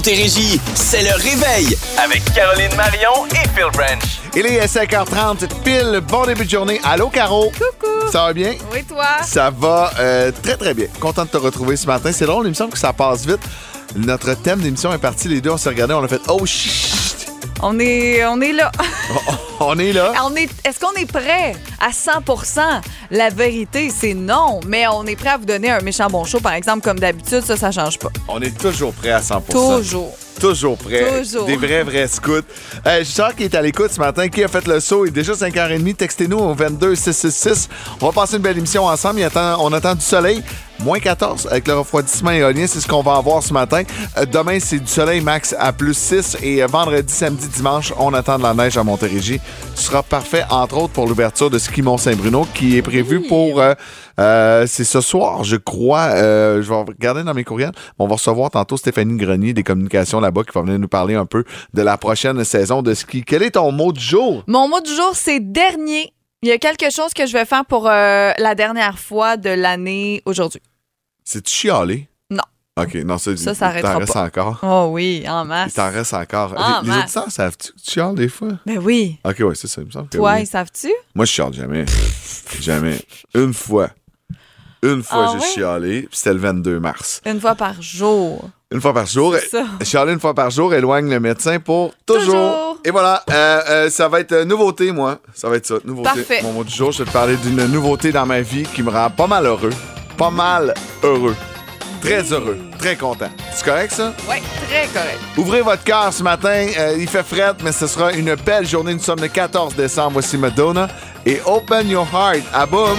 Montérégie, c'est le réveil avec Caroline Marion et Phil Branch. Il est 5h30, c'est pile. Bon début de journée. Allô, Caro? Coucou. Ça va bien? Oui, toi? Ça va euh, très, très bien. Content de te retrouver ce matin. C'est drôle, il me semble que ça passe vite. Notre thème d'émission est parti. Les deux, on s'est regardés, on a fait « Oh, shit! On est, on est là. On est là. On est, est-ce qu'on est prêt à 100% La vérité, c'est non. Mais on est prêt à vous donner un méchant bon show, par exemple, comme d'habitude. Ça, ça change pas. On est toujours prêt à 100% Toujours. Toujours prêt. Toujours. Des vrais, vrais scouts. Euh, qu'il est à l'écoute ce matin. Qui a fait le saut? Il est déjà 5h30. Textez-nous au 22 666. On va passer une belle émission ensemble. Il attend- on attend du soleil. Moins 14 avec le refroidissement éolien. C'est ce qu'on va avoir ce matin. Euh, demain, c'est du soleil max à plus 6. Et euh, vendredi, samedi, dimanche, on attend de la neige à Montérégie. Sera parfait, entre autres, pour l'ouverture de Ski Mont-Saint-Bruno qui est prévu Oui. pour... euh, euh, c'est ce soir, je crois. Euh, je vais regarder dans mes courriels. On va recevoir tantôt Stéphanie Grenier des communications là-bas qui va venir nous parler un peu de la prochaine saison de ski. Quel est ton mot du jour? Mon mot du jour, c'est dernier. Il y a quelque chose que je vais faire pour la dernière fois de l'année aujourd'hui. C'est-tu chialé? OK, non, ça, Ça, ça il t'en reste pas. encore. Oh oui, en Il masse. t'en reste encore. Les les auditeurs savent-tu que tu chiales des fois? Ben oui. OK, ouais, c'est ça, il me semble Toi, oui. ils savent-tu? Moi, je chiale jamais. jamais. Une fois. Une fois, Ah j'ai ouais? chialé, puis c'était le 22 mars. Une fois par jour. Une fois par jour. C'est ça. Chialer une fois par jour éloigne le médecin pour toujours. Toujours. Et voilà, euh, euh, ça va être euh, nouveauté, moi. Ça va être ça, nouveauté. Parfait. Mon mot du jour, je vais te parler d'une nouveauté dans ma vie qui me rend pas mal heureux. Pas mal heureux. Très heureux. Très content. C'est correct, ça? Oui, très correct. Ouvrez votre cœur ce matin. Euh, il fait fret, mais ce sera une belle journée. Nous sommes le 14 décembre. Voici Madonna. Et Open Your Heart. À boum!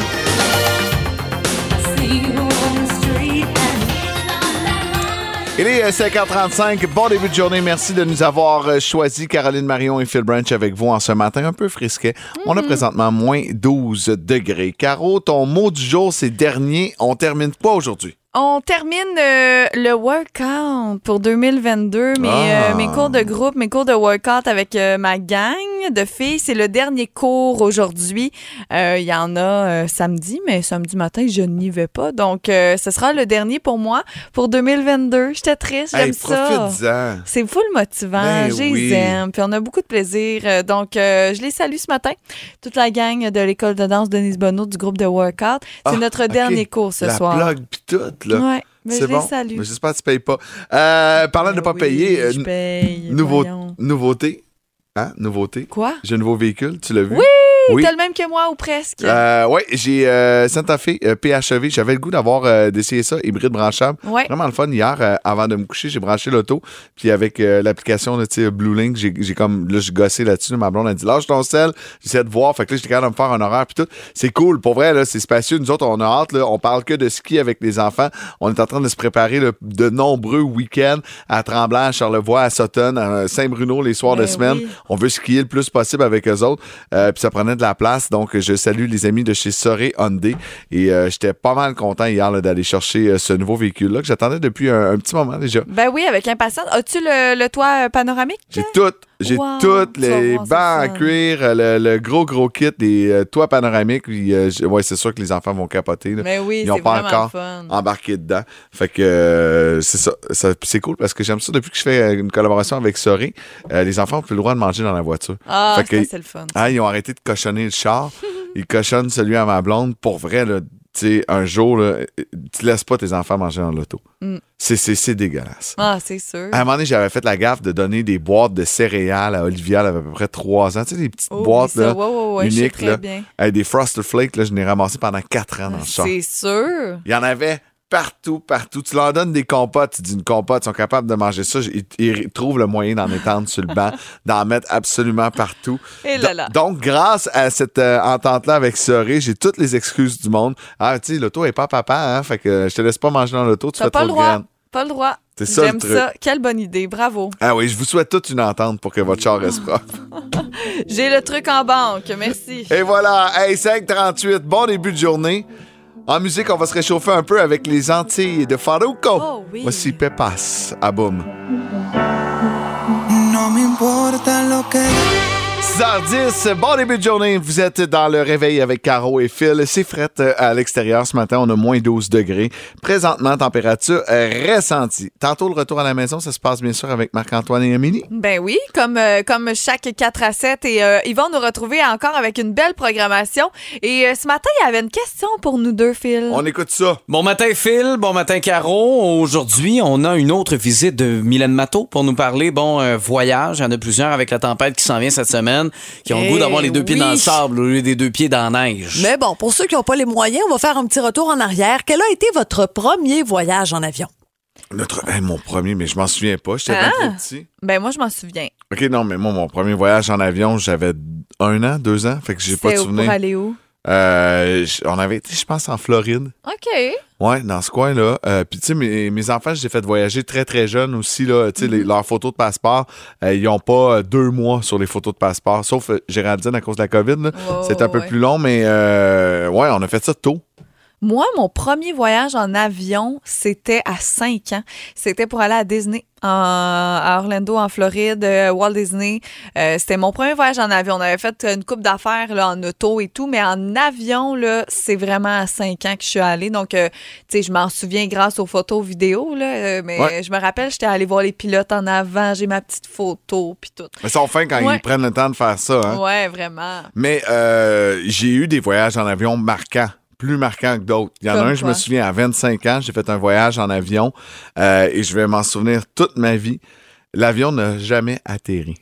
Il est euh, 5h35. Bon début de journée. Merci de nous avoir euh, choisi Caroline Marion et Phil Branch avec vous en ce matin un peu frisquet. On a présentement moins 12 degrés. Caro, ton mot du jour, c'est dernier. On termine pas aujourd'hui. On termine euh, le workout pour 2022. Mes, Ah. euh, mes cours de groupe, mes cours de workout avec euh, ma gang de filles. C'est le dernier cours aujourd'hui. Euh, Il y en a euh, samedi, mais samedi matin, je n'y vais pas. Donc, euh, ce sera le dernier pour moi pour 2022. J'étais triste, j'aime Hey, ça. C'est full motivant, Ben je les oui. aime, puis on a beaucoup de plaisir. Euh, Donc, euh, je les salue ce matin. Toute la gang de l'école de danse Denise Bonneau du groupe de workout. C'est Ah, notre dernier cours ce La soir. plug pis tout, là. Ouais, mais C'est je bon? les salue. Mais j'espère que tu payes pas. Euh, parlant de ne pas Ben payer, oui, euh, je paye. nouveau- voyons. nouveauté. Hein? Nouveauté? Quoi? J'ai un nouveau véhicule, tu l'as vu? Oui, Oui. T'as le même que moi ou presque? Euh, oui, j'ai euh, Santa Fe euh, PHEV. J'avais le goût d'avoir euh, d'essayer ça, hybride branchable. ouais. Vraiment le fun. Hier, euh, avant de me coucher, j'ai branché l'auto. Puis avec euh, l'application sais, Blue Link, j'ai comme là, j'ai gossé là-dessus. Ma blonde a dit lâche ton sel. J'essaie de voir. Fait que là, j'étais capable de me faire un horaire. Puis tout. C'est cool. Pour vrai, là, c'est spacieux. Nous autres, on a hâte. Là, on parle que de ski avec les enfants. On est en train de se préparer là, de nombreux week-ends à Tremblant, à Charlevoix, à Sutton, à Saint-Bruno les soirs de Ben semaine. oui. On veut skier le plus possible avec eux autres. Euh, puis ça prenait de la place. Donc, je salue les amis de chez Soré Hyundai. Et euh, j'étais pas mal content hier d'aller chercher euh, ce nouveau véhicule-là que j'attendais depuis un, un petit moment déjà. Ben oui, avec impatience. As-tu le, le toit euh, panoramique? J'ai tout. J'ai Wow, toutes les bancs en cuir, le, le gros, gros kit, des euh, toits panoramiques. Puis, euh, ouais, c'est sûr que les enfants vont capoter. là. Mais oui, Ils ont c'est pas encore fun. embarqué dedans. Fait que euh, c'est ça. Ça- C'est cool parce que j'aime ça. Depuis que je fais une collaboration avec Soré, les enfants ont plus le droit de manger dans la voiture. Ah, c'est le fun. Ah, ils ont arrêté de cochonner le char. Ils cochonnent celui à ma blonde. Pour vrai, là, sais, un jour, là, tu laisses pas tes enfants manger dans l'auto. Mm. C'est- dégueulasse. Ah, c'est sûr. À un moment donné, j'avais fait la gaffe de donner des boîtes de céréales à Olivia. Elle avait à peu près trois ans. Tu sais, des petites Oh, boîtes, là, ouais, uniques, là. bien. avec des Frosted Flakes. Là, je n'ai ramassé pendant quatre ans dans le char. C'est sûr. Il y en avait partout, partout. Tu leur donnes des compotes, tu dis une compote, ils sont capables de manger ça. Ils, ils trouvent le moyen d'en étendre sur le banc, d'en mettre absolument partout. Et là là. Donc, grâce à cette euh, entente-là avec Soré, j'ai toutes les excuses du monde. Ah, tu sais, l'auto est pas papa, hein, fait que je te laisse pas manger dans l'auto, tu fais pas trop le de droit. graines. Pas le droit. C'est ça, le J'aime truc. ça. Quelle bonne idée. Bravo. Ah oui, je vous souhaite toute une entente pour que votre char reste propre. J'ai le truc en banque. Merci. Et voilà, hey, 5h38, bon début de journée. En musique, on va se réchauffer un peu avec les Antilles de Faruco. Oh oui. Voici Pepas à boum. No me importa lo que 6h10, bon début de journée. Vous êtes dans le réveil avec Caro et Phil. C'est fret euh, à l'extérieur ce matin. On a moins 12 degrés. Présentement, température euh, ressentie. Tantôt, le retour à la maison, ça se passe bien sûr avec Marc-Antoine et Amélie. Ben oui, comme, euh, comme chaque 4 à 7. Et euh, ils vont nous retrouver encore avec une belle programmation. Et euh, ce matin, il y avait une question pour nous deux, Phil. On écoute ça. Bon matin Phil, bon matin Caro. Aujourd'hui, on a une autre visite de Mylène Matteau pour nous parler, bon, un voyage. Il y en a plusieurs avec la tempête qui s'en vient cette semaine, qui ont le Eh goût d'avoir les deux pieds oui. dans le sable au lieu des deux pieds dans la neige. Mais bon, pour ceux qui n'ont pas les moyens, on va faire un petit retour en arrière. Quel a été votre premier voyage en avion? Notre, hey, mon premier, mais je m'en souviens pas. J'étais bien Ah. trop petit. Ben moi, je m'en souviens. OK, non, mais moi, mon premier voyage en avion, j'avais un an, deux ans. Fait que j'ai pas de souvenir. Pour aller où? Euh, on avait été, je pense, en Floride. OK. Ouais, dans ce coin-là. Euh, Puis, tu sais, mes, mes enfants, je les ai fait voyager très, très jeunes aussi. Là, tu sais, Mhm. leurs photos de passeport, euh, ils n'ont pas deux mois sur les photos de passeport, sauf Géraldine à cause de la COVID. C'est un peu ouais. plus long, mais euh, ouais, on a fait ça tôt. Moi, mon premier voyage en avion, c'était à 5 ans. C'était pour aller à Disney, à Orlando, en Floride, euh, Walt Disney. Euh, c'était mon premier voyage en avion. On avait fait une coupe d'affaires là, en auto et tout, mais en avion, là, c'est vraiment à 5 ans que je suis allée. Donc, euh, tu sais, je m'en souviens grâce aux photos vidéo, là, euh, mais Ouais. je me rappelle, j'étais allée voir les pilotes en avant, j'ai ma petite photo, puis tout. Mais ils sont fins quand Ouais. ils prennent le temps de faire ça. Hein? Ouais, vraiment. Mais euh, j'ai eu des voyages en avion marquants, plus marquants que d'autres. Il y en a un, je me souviens, à 25 ans, j'ai fait un voyage en avion euh, et je vais m'en souvenir toute ma vie. L'avion n'a jamais atterri.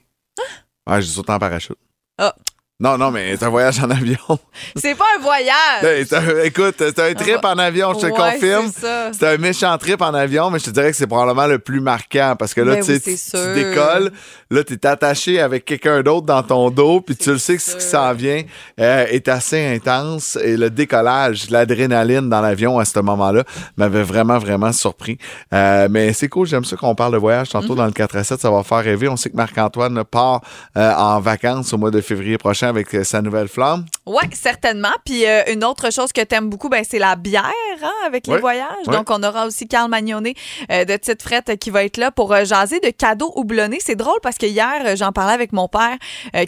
Ouais, j'ai sauté en parachute. Ah. Non, non, mais c'est un voyage en avion. C'est pas un voyage! Un- écoute, c'est un trip en avion, je te Ouais, confirme. c'est ça. C'est un méchant trip en avion, mais je te dirais que c'est probablement le plus marquant parce que là, Ben tu sais, oui, tu, décolles, là, tu es attaché avec quelqu'un d'autre dans ton dos, puis tu le sais que ce qui s'en vient euh, est assez intense et le décollage, l'adrénaline dans l'avion à ce moment-là m'avait vraiment, vraiment surpris. Euh, mais c'est cool, j'aime ça qu'on parle de voyage tantôt Mhm. dans le 4 à 7, ça va faire rêver. On sait que Marc-Antoine part euh, en vacances au mois de février prochain avec euh, sa nouvelle flamme. Oui, certainement. Puis euh, une autre chose que tu aimes beaucoup, ben, c'est la bière hein, avec les Ouais, voyages. ouais. Donc, on aura aussi Carl Magnonet euh, de Tite Frette qui va être là pour euh, jaser de cadeaux houblonnés. C'est drôle parce que hier, j'en parlais avec mon père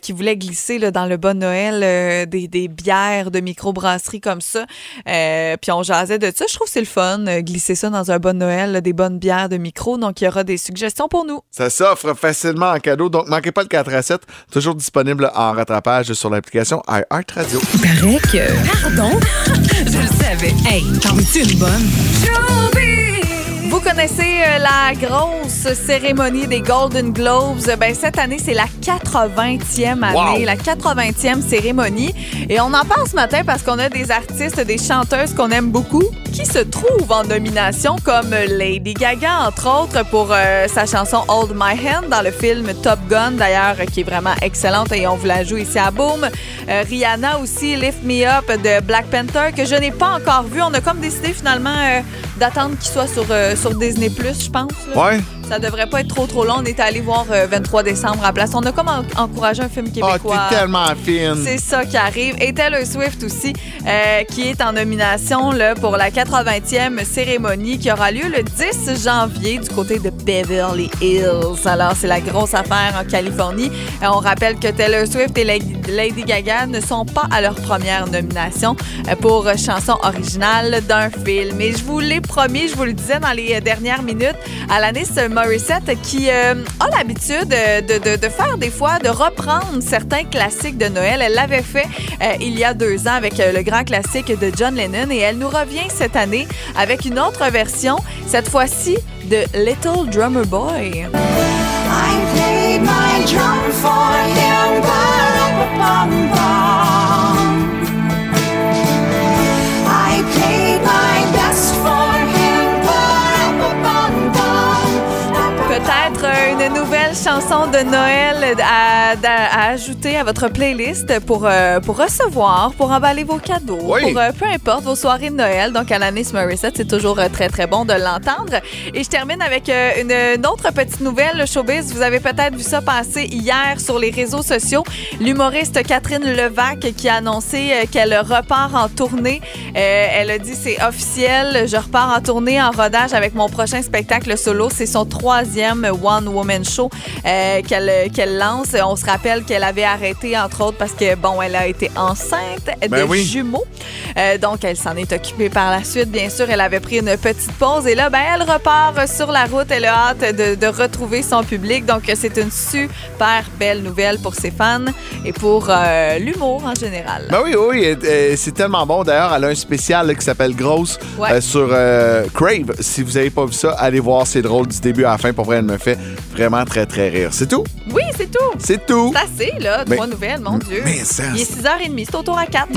qui voulait glisser là, dans le bon Noël des, des bières de microbrasserie comme ça. Puis on jasait de ça. Je trouve que c'est le fun, glisser ça dans un bon Noël, là, des bonnes bières de micro. Donc, il y aura des suggestions pour nous. Ça s'offre facilement en cadeau, donc manquez pas le 4 à 7, toujours disponible en rattrapage sur l'application iHeartRadio. paraît que. Pardon? Je le savais. Hey, t'en veux-tu une bonne? Vous connaissez euh, la grosse cérémonie des Golden Globes? Ben, cette année, c'est la 80e année, Wow. la 80e cérémonie. Et on en parle ce matin parce qu'on a des artistes, des chanteuses qu'on aime beaucoup qui se trouvent en nomination, comme Lady Gaga, entre autres, pour euh, sa chanson Hold My Hand dans le film Top Gun, d'ailleurs, qui est vraiment excellente et on vous la joue ici à Boom. Euh, Rihanna aussi, Lift Me Up de Black Panther, que je n'ai pas encore vu. On a comme décidé finalement euh, d'attendre qu'il soit sur, euh, sur Disney+, je pense. Ouais? Ça devrait pas être trop trop long. On est allé voir euh, 23 décembre à la place. On a comme en- encouragé un film Ah, québécois. t'es tellement fine. C'est ça qui arrive. Et Taylor Swift aussi, euh, qui est en nomination là, pour la 80e cérémonie qui aura lieu le 10 janvier du côté de Beverly Hills. Alors, c'est la grosse affaire en Californie. Euh, on rappelle que Taylor Swift et Lady Lady Gaga ne sont pas à leur première nomination euh, pour chanson originale d'un film. Et je vous l'ai promis, je vous le disais dans les euh, dernières minutes, Alanis Qui euh, a l'habitude euh, de, faire des fois, de reprendre certains classiques de Noël. Elle l'avait fait euh, il y a deux ans avec le grand classique de John Lennon et elle nous revient cette année avec une autre version, cette fois-ci de Little Drummer Boy. Une nouvelle chanson de Noël à, à- à ajouter à votre playlist pour, euh, pour recevoir, pour emballer vos cadeaux, Oui. pour euh, peu importe vos soirées de Noël. Donc, Alanis Morissette, c'est toujours euh, très, très bon de l'entendre. Et je termine avec une, une autre petite nouvelle, le showbiz. Vous avez peut-être vu ça passer hier sur les réseaux sociaux. L'humoriste Catherine Levac qui a annoncé qu'elle repart en tournée. Elle a dit c'est officiel, je repars en tournée en rodage avec mon prochain spectacle solo. C'est son troisième One Woman Show euh, qu'elle qu'elle lance. On se rappelle qu'elle avait arrêté, entre autres, parce que, bon, elle a été enceinte de Ben oui. jumeaux. Euh, donc, elle s'en est occupée par la suite. Bien sûr, elle avait pris une petite pause. Et là, ben, elle repart sur la route. Elle a hâte de, de retrouver son public. Donc, c'est une super belle nouvelle pour ses fans et pour euh, l'humour en général. Ben oui, oui, euh, euh, c'est tellement bon. D'ailleurs, elle a un spécial qui s'appelle Grosse Ouais. euh, sur euh, Crave. Si vous n'avez pas vu ça, allez voir, c'est drôle du début à la fin. Pour vrai, elle me fait vraiment très, très rire. C'est tout? Oui, c'est tout. C'est tout. C'est assez, là. Mais- Trois nouvelles, mon Dieu. mais ça- Il est 6h30. C'est au tour à 4.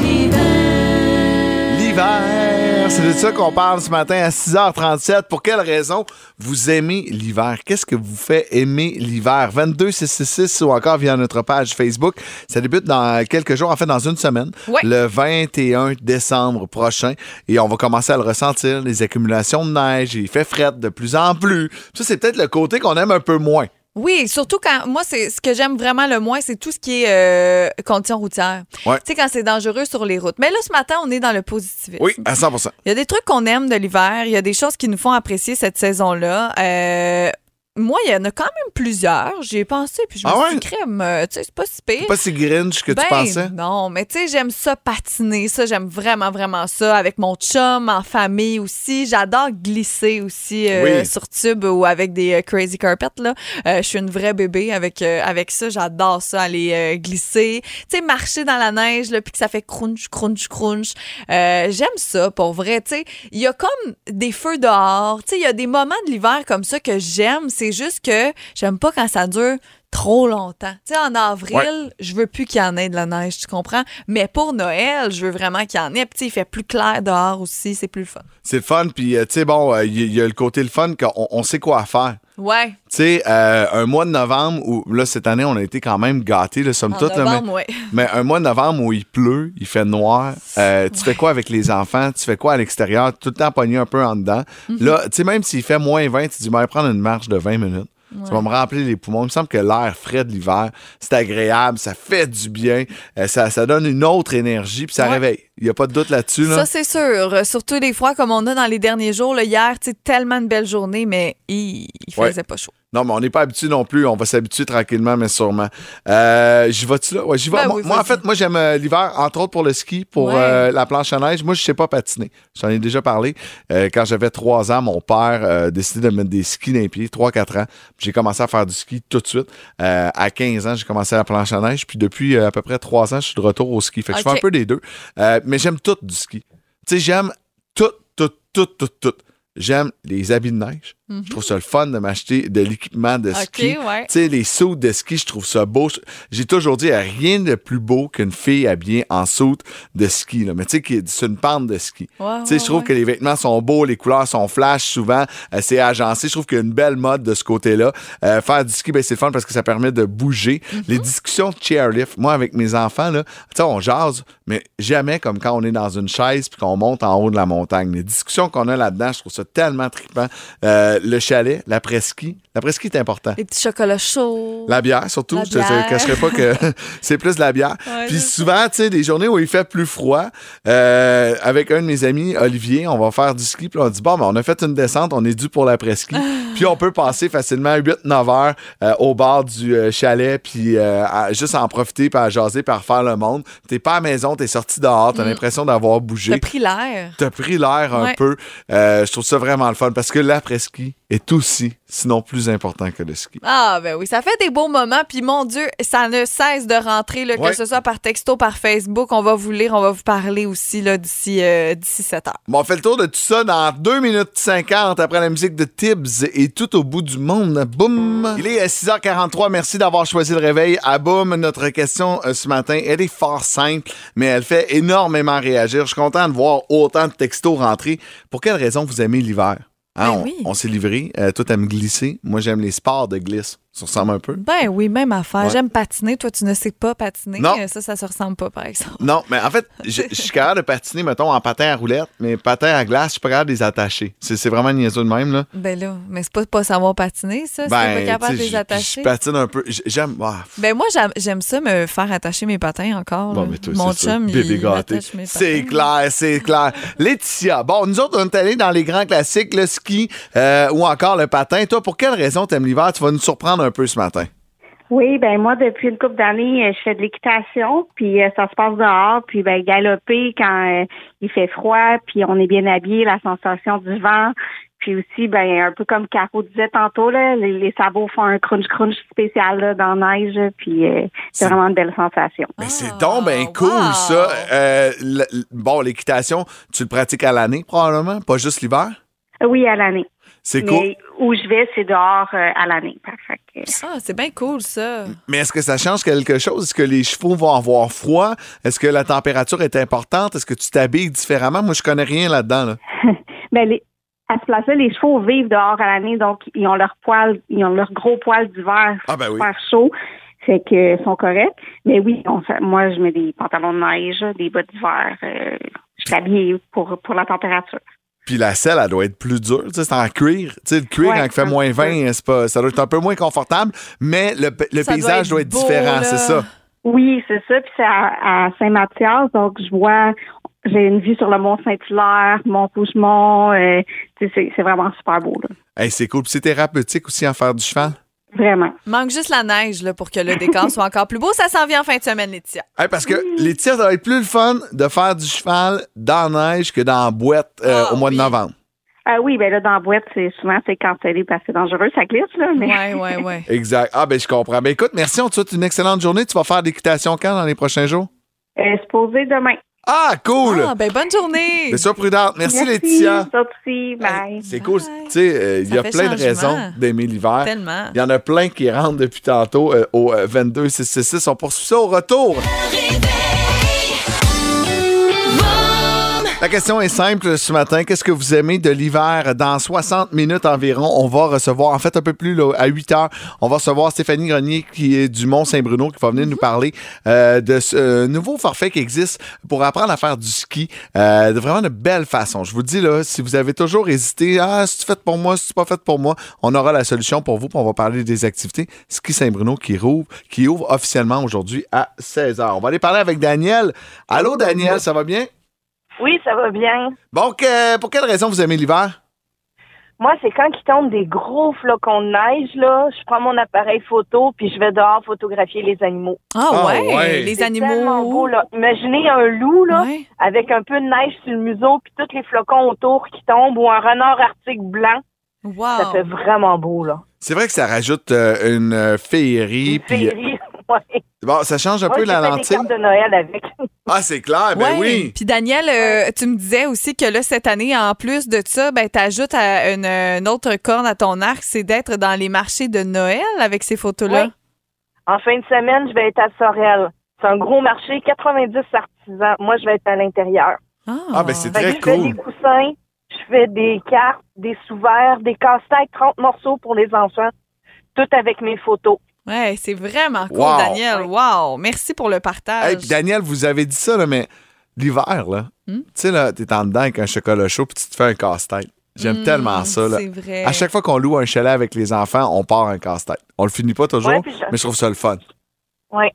L'hiver, c'est de ça qu'on parle ce matin à 6h37. Pour quelle raison vous aimez l'hiver? Qu'est-ce que vous fait aimer l'hiver? 22666 ou encore via notre page Facebook. Ça débute dans quelques jours, en fait dans une semaine, Ouais. le 21 décembre prochain. Et on va commencer à le ressentir, les accumulations de neige. Il fait fret de plus en plus. Ça, c'est peut-être le côté qu'on aime un peu moins. Oui, surtout quand moi c'est ce que j'aime vraiment le moins, c'est tout ce qui est euh, conditions routières. Ouais. Tu sais quand c'est dangereux sur les routes. Mais là ce matin, on est dans le positivisme. Oui, à 100 Il y a des trucs qu'on aime de l'hiver, il y a des choses qui nous font apprécier cette saison-là. Euh, moi, il y en a quand même plusieurs. J'y ai pensé, puis je me Ah suis ouais? dit, crème, euh, tu sais, c'est pas si pire. Pas si grinch que Ben, tu pensais? Non, mais tu sais, j'aime ça patiner, ça, j'aime vraiment, vraiment ça. Avec mon chum, en famille aussi. J'adore glisser aussi euh, Oui. sur tube ou avec des euh, crazy carpets, là. Euh, je suis une vraie bébé avec, euh, avec ça. J'adore ça, aller glisser. Tu sais, marcher dans la neige, là, puis que ça fait crunch, crunch, crunch. Euh, j'aime ça, pour vrai. Tu sais, il y a comme des feux dehors. Tu sais, il y a des moments de l'hiver comme ça que j'aime. C'est juste que j'aime pas quand ça dure trop longtemps. Tu sais, en avril, Ouais. je veux plus qu'il y en ait de la neige, tu comprends? Mais pour Noël, je veux vraiment qu'il y en ait. Puis, il fait plus clair dehors aussi, c'est plus le fun. C'est le fun, puis euh, tu sais, bon, euh, il y, a le côté le fun qu'on on sait quoi faire. Ouais. Tu sais, euh, un mois de novembre où, là, cette année, on a été quand même gâtés, là, somme toute. là, mais, ouais. mais un mois de novembre où il pleut, il fait noir, euh, tu fais quoi avec les enfants? Tu fais quoi à l'extérieur? Tout le temps pogné un peu en dedans. Mhm. Là, tu sais, même s'il fait moins 20, tu dis, ben, prendre une marche de 20 minutes. Ça va me remplir les poumons. Il me semble que l'air frais de l'hiver, c'est agréable, ça fait du bien, euh, ça, ça donne une autre énergie, puis ça Ouais. réveille. Il n'y a pas de doute là-dessus. Là. Ça, c'est sûr. Euh, Surtout des fois, comme on a dans les derniers jours. Là, hier, tellement de belles journées, mais il, il Ouais. faisait pas chaud. Non, mais on n'est pas habitué non plus. On va s'habituer tranquillement, mais sûrement. Euh, j'y vas-tu là? Ouais, j'y vais. Ben moi, oui, moi, en fait, moi, j'aime euh, l'hiver, entre autres pour le ski, pour Ouais. euh, la planche à neige. Moi, je sais pas patiner. J'en ai déjà parlé. Quand j'avais trois ans, mon père euh, décidé de mettre des skis dans les pieds, 3-4 ans. J'ai commencé à faire du ski tout de suite. À 15 ans, j'ai commencé la planche à neige. Puis depuis à peu près trois ans, je suis de retour au ski. Fait que je fais un peu des deux. Mais j'aime tout du ski. Tu sais, j'aime tout, tout, tout, tout, tout. J'aime les habits de neige. Je trouve ça le fun de m'acheter de l'équipement de OK, ski. ouais. Tu sais, les sauts de ski, je trouve ça beau. J'ai toujours dit, il y a rien de plus beau qu'une fille habillée en saut de ski. Là. Mais tu sais, qui est sur une pente de ski. Ouais, tu sais, ouais, je trouve que les vêtements sont beaux, les couleurs sont flash souvent, euh, c'est agencé. Je trouve qu'il y a une belle mode de ce côté-là. Euh, faire du ski, ben, c'est fun parce que ça permet de bouger. Mm-hmm. Les discussions de chairlift, moi, avec mes enfants, là, tu sais, on jase, mais jamais comme quand on est dans une chaise puis qu'on monte en haut de la montagne. Les discussions qu'on a là-dedans, je trouve ça tellement trippant. Euh, le chalet, l'après-ski. L'après-ski est important. Les petits chocolats chauds. La bière, surtout. La je te cacherai pas que c'est plus de la bière. Ouais, Puis souvent, tu sais, des journées où il fait plus froid, euh, avec un de mes amis, Olivier, on va faire du ski. Puis on dit, bon, ben, on a fait une descente, on est dû pour l'après-ski. puis on peut passer facilement 8-9 heures euh, au bord du chalet, puis à- juste en profiter, puis à jaser, puis à refaire le monde. T'es pas à la maison, t'es sorti dehors, t'as l'impression d'avoir bougé. Mm. T'as pris l'air. T'as pris l'air un Ouais. peu. Je trouve ça vraiment le fun parce que l'après-ski est aussi, sinon plus important que le ski. Ah, ben oui, ça fait des beaux moments. Puis, mon Dieu, ça ne cesse de rentrer, là, Ouais. que ce soit par texto, par Facebook. On va vous lire, on va vous parler aussi d'ici euh, d'ici 7 heures. Bon, on fait le tour de tout ça dans 2 minutes 50 après la musique de Tibbs et tout au bout du monde. Boum! Il est à 6h43. Merci d'avoir choisi le réveil. À boum, notre question euh, ce matin, elle est fort simple, mais elle fait énormément réagir. Je suis content de voir autant de textos rentrer. Pour quelle raison vous aimez l'hiver? Hein, on oui. on s'est livré. Euh, toi, t'aimes glisser. Moi, j'aime les sports de glisse. Ça ressemble un peu. Ben oui, même affaire. Ouais. J'aime patiner. Toi, tu ne sais pas patiner. Non. Euh, Ça, ça se ressemble pas, par exemple. Non, mais en fait, je suis capable de patiner, mettons, en patin à roulette, mais patin à glace, je suis pas capable de les attacher. C'est vraiment niaiseux de même, là. Ben là, mais c'est pas pas savoir patiner, ça. c'est pas capable tu de les attacher. Je patine un peu. J'aime. ah, Ben moi, j'aime- ça, me faire attacher mes patins encore. Bon, mais toi, Mon c'est ça. chum, Bébé gâté. C'est clair, c'est clair. Laetitia, bon, nous autres, on est allés dans les grands classiques, le ski euh, ou encore le patin. Toi, pour quelle raison t'aimes l'hiver? Tu vas nous surprendre un peu ce matin. Oui, ben moi, depuis une couple d'années, euh, je fais de l'équitation, puis euh, ça se passe dehors, puis ben galoper quand euh, il fait froid, puis on est bien habillé, la sensation du vent, puis aussi, ben un peu comme Caro disait tantôt, là, les, les sabots font un crunch-crunch spécial là, dans la neige, puis euh, c'est vraiment une belle sensation. Mais c'est donc ben cool, wow. ça. Euh, bon, l'équitation, tu le pratiques à l'année, probablement, pas juste l'hiver? Oui, à l'année. C'est cool. Où je vais, c'est dehors euh, à l'année. Que, Ah, c'est bien cool, ça. Mais est-ce que ça change quelque chose? Est-ce que les chevaux vont avoir froid? Est-ce que la température est importante? Est-ce que tu t'habilles différemment? Moi, je connais rien là-dedans. Là. Ben, les, à ce place-là, les chevaux vivent dehors à l'année, donc ils ont leur poil, ils ont leur gros poil d'hiver Ah, ben oui. super chaud. Fait que ils sont corrects. Mais oui, on, fait- moi, je mets des pantalons de neige, des bottes d'hiver. euh, je suis habillée pour, pour la température. Puis la selle, elle doit être plus dure. Tu sais, c'est en cuir. Tu sais, le cuir, Ouais, quand il fait moins petit peu. 20, c'est pas, ça doit être un peu moins confortable, mais le, le doit paysage être doit être, beau, différent, c'est ça. Oui, c'est ça. Puis c'est à, à Saint-Mathias, donc je vois, j'ai une vue sur le Mont Saint-Hilaire, Mont Pougemont. Euh, tu sais, c'est vraiment super beau, là. Hey, c'est cool. Puis c'est thérapeutique aussi en faire du cheval. Vraiment. Manque juste la neige là, pour que le décor soit encore plus beau. Ça s'en vient en fin de semaine, Laetitia. Hey, parce que les tirs, ça va être plus le fun de faire du cheval dans la neige que dans la boîte euh, Ah, au mois oui. de novembre. Ah oui, ben là, dans la boîte, c'est souvent c'est cancellé parce que c'est dangereux, ça glisse, là. Mais... Ouais, ouais, ouais. Exact. Ah, ben je comprends. Ben écoute, merci. On te souhaite une excellente journée. Tu vas faire l'équitation quand dans les prochains jours? Euh, c'est posé demain. Ah, cool! Ah, ben bonne journée. C'est ça, prudente. Merci, Laetitia. Ça aussi, bye. C'est cool. Tu sais, euh, il y a plein de raisons d'aimer l'hiver. Tellement. Il y en a plein qui rentrent depuis tantôt euh, au euh, 22 666. On poursuit ça au retour. La question est simple ce matin. Qu'est-ce que vous aimez de l'hiver? Dans 60 minutes environ, on va recevoir, en fait un peu plus là, à 8 heures, on va recevoir Stéphanie Grenier qui est du Mont-Saint-Bruno qui va venir nous parler euh, de ce euh, nouveau forfait qui existe pour apprendre à faire du ski euh, de vraiment de belle façon. Je vous dis là, si vous avez toujours hésité, ah, c'est fait pour moi, c'est pas fait pour moi, on aura la solution pour vous. puis on va parler des activités Ski Saint-Bruno qui rouvre, qui ouvre officiellement aujourd'hui à 16h. On va aller parler avec Daniel. Allô Daniel, ça va bien? Oui, ça va bien. Bon, que- pour quelle raison vous aimez l'hiver? Moi, c'est quand il tombe des gros flocons de neige, là, je prends mon appareil photo puis je vais dehors photographier les animaux. Ah, Ah, ouais, ouais. les C'est animaux. tellement beau, là. Imaginez un loup, là, Ouais. avec un peu de neige sur le museau puis tous les flocons autour qui tombent ou un renard arctique blanc. Wow. Ça fait vraiment beau, là. C'est vrai que ça rajoute euh, une euh, féerie. Une Puis, féerie. Ouais. bon, ça change un Moi, peu la fait des lentille. cartes de Noël avec. Ah, c'est clair, ben Ouais. oui. Puis Daniel, euh, tu me disais aussi que là, cette année, en plus de ça, ben, tu ajoutes une, une autre corde à ton arc, c'est d'être dans les marchés de Noël avec ces photos-là. Oui. En fin de semaine, je vais être à Sorel. C'est un gros marché, 90 artisans. Moi, je vais être à l'intérieur. Ah, ben c'est très que je fais des cool. coussins, je fais des cartes, des sous-verts, des casse-têtes, 30 morceaux pour les enfants, tout avec mes photos. Ouais, c'est vraiment cool, Wow. Daniel. Wow. Merci pour le partage. Hey, puis Daniel, vous avez dit ça, là, mais l'hiver, là, Hmm? tu sais, là, t'es en dedans avec un chocolat chaud puis tu te fais un casse-tête. J'aime Hmm, tellement ça, là. C'est vrai. À chaque fois qu'on loue un chalet avec les enfants, on part un casse-tête. On le finit pas toujours, Ouais, puis je- mais je trouve ça le fun. Ouais.